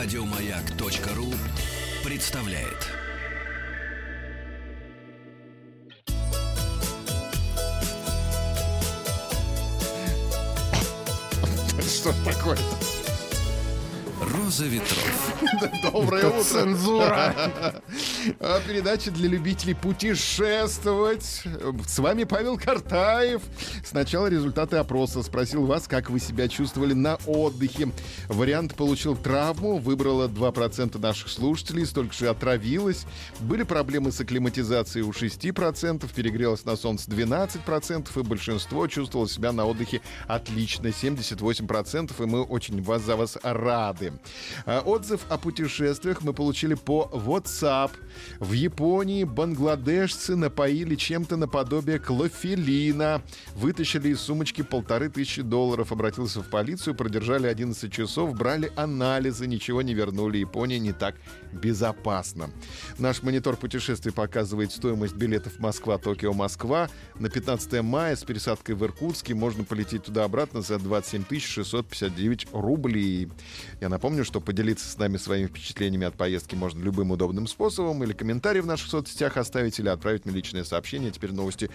Радиомаяк.ру представляет. Что ж такое-то? Роза ветров. Доброе утро. цензура. А, Передача для любителей путешествовать. С вами Павел Картаев. Сначала результаты опроса. Спросил вас, как вы себя чувствовали на отдыхе. Вариант получил травму. Выбрало 2% наших слушателей. Столько же отравилось. Были проблемы с акклиматизацией у 6%. Перегрелось на солнце 12%. И большинство чувствовало себя на отдыхе отлично. 78%. И мы очень вас за вас рады. А, Отзыв о путешествиях мы получили по WhatsApp. В Японии бангладешцы напоили чем-то наподобие клофелина. Вытащили из сумочки полторы тысячи долларов. Обратился в полицию, продержали 11 часов, брали анализы, ничего не вернули. Япония не так безопасна. Наш монитор путешествий показывает стоимость билетов Москва-Токио, Москва. На 15 мая с пересадкой в Иркутске можно полететь туда-обратно за 27 659 рублей. Я напомню, что поделиться с нами своими впечатлениями от поездки можно любым удобным способом. Или комментарий в наших соцсетях оставить, или отправить мне личное сообщение. Теперь новости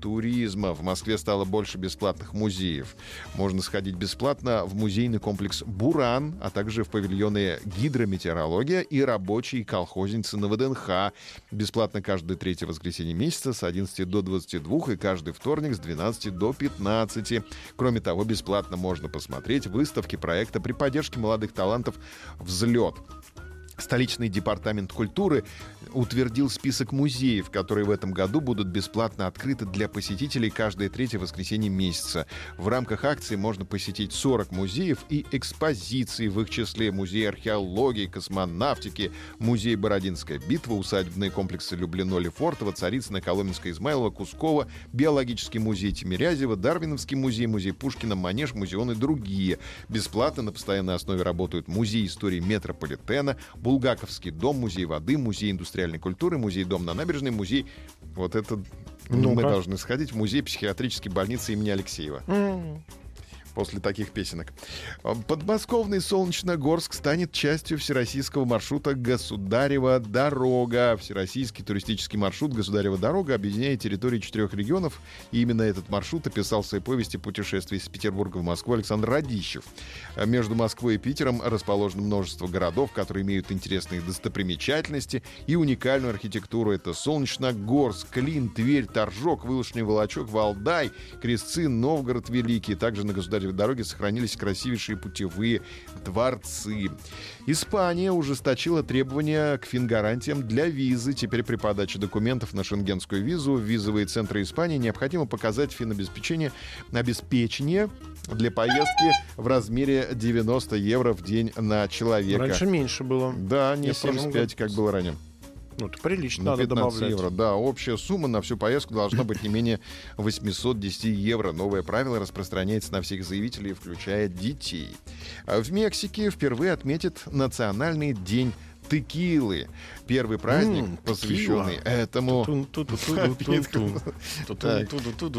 туризма. В Москве стало больше бесплатных музеев. Можно сходить бесплатно в музейный комплекс «Буран», а также в павильоны «Гидрометеорология» и рабочие колхозницы на ВДНХ. Бесплатно каждое третье воскресенье месяца с 11 до 22 и каждый вторник с 12 до 15. Кроме того, бесплатно можно посмотреть выставки проекта при поддержке молодых талантов «Взлет». Столичный департамент культуры утвердил список музеев, которые в этом году будут бесплатно открыты для посетителей каждое третье воскресенье месяца. В рамках акции можно посетить 40 музеев и экспозиций, в их числе музей археологии, космонавтики, музей Бородинская битва, усадебные комплексы Люблино, Лефортово, Царицына, Коломенская, Измайлова, Кускова, биологический музей Тимирязева, Дарвиновский музей, музей Пушкина, Манеж, музеон и другие. Бесплатно на постоянной основе работают музей истории метрополитена, Булгаковский дом, музей воды, музей индустриальной культуры, музей дом на набережной, музей... Вот это мы Ну-ка. должны сходить в музей психиатрической больницы имени Алексеева М. после таких песенок. Подмосковный Солнечногорск станет частью всероссийского маршрута «Государева дорога». Всероссийский туристический маршрут «Государева дорога» объединяет территории четырех регионов. И именно этот маршрут описал в своей повести «Путешествие из Петербурга в Москву» Александр Радищев. Между Москвой и Питером расположено множество городов, которые имеют интересные достопримечательности и уникальную архитектуру. Это Солнечногорск, Клин, Тверь, Торжок, Вылушный Волочок, Валдай, Крестцы, Новгород Великий. Также на государевой дороге сохранились красивейшие путевые дворцы. Испания ужесточила требования к фингарантиям для визы. Теперь при подаче документов на шенгенскую визу в визовые центры Испании необходимо показать финобеспечение обеспечение для поездки в размере 90 евро в день на человека. Раньше меньше было. Да, не Я в прошлом 75, как было ранее. Ну, это прилично, На надо 15 добавлять. евро. Да, общая сумма на всю поездку должна быть не менее 810 евро. Новое правило распространяется на всех заявителей, включая детей. А В Мексике впервые отметят Национальный день текилы. Первый праздник, М, посвященный текила. этому...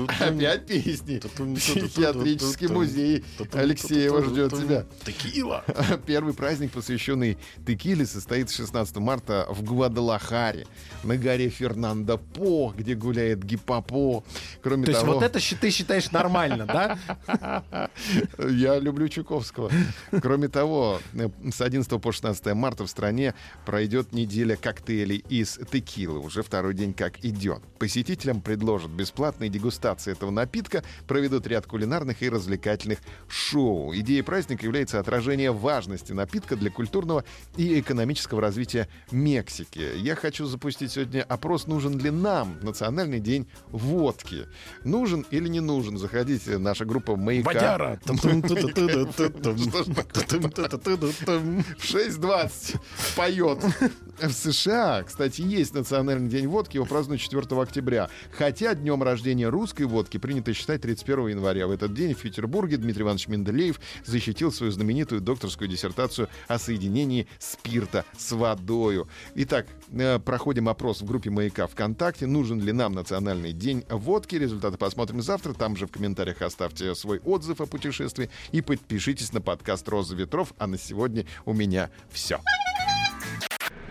Опять песни. Психиатрический музей Алексеева ждет тебя. Текила. Первый праздник, посвященный текиле, состоится 16 марта в Гвадалахаре, на горе Фернандо По, где гуляет гипопо. Кроме То есть того, вот это ты считаешь нормально, да? я люблю Чуковского. Кроме того, э, с 11 по 16 марта в стране пройдет неделя коктейлей из текилы. Уже второй день как идет. Посетителям предложат бесплатные дегустации этого напитка, проведут ряд кулинарных и развлекательных шоу. Идея праздника является отражение важности напитка для культурного и экономического развития Мексики. Я хочу запустить сегодня опрос, нужен ли нам Национальный день водки. Нужен или не нужен? Заходите, наша группа «Маяка». Водяра. В 6.20 поет. В США, кстати, есть Национальный день водки, его празднуют 4 октября. Хотя днем рождения русской водки принято считать 31 января. В этот день в Петербурге Дмитрий Иванович Менделеев защитил свою знаменитую докторскую диссертацию о соединении спирта с водою. Итак, э, проходим опрос в группе «Маяка» ВКонтакте. Нужен ли нам Национальный день водки? Результаты посмотрим завтра. Там же в комментариях оставьте свой отзыв о путешествии и подпишитесь на подкаст «Роза ветров». А на сегодня у меня все.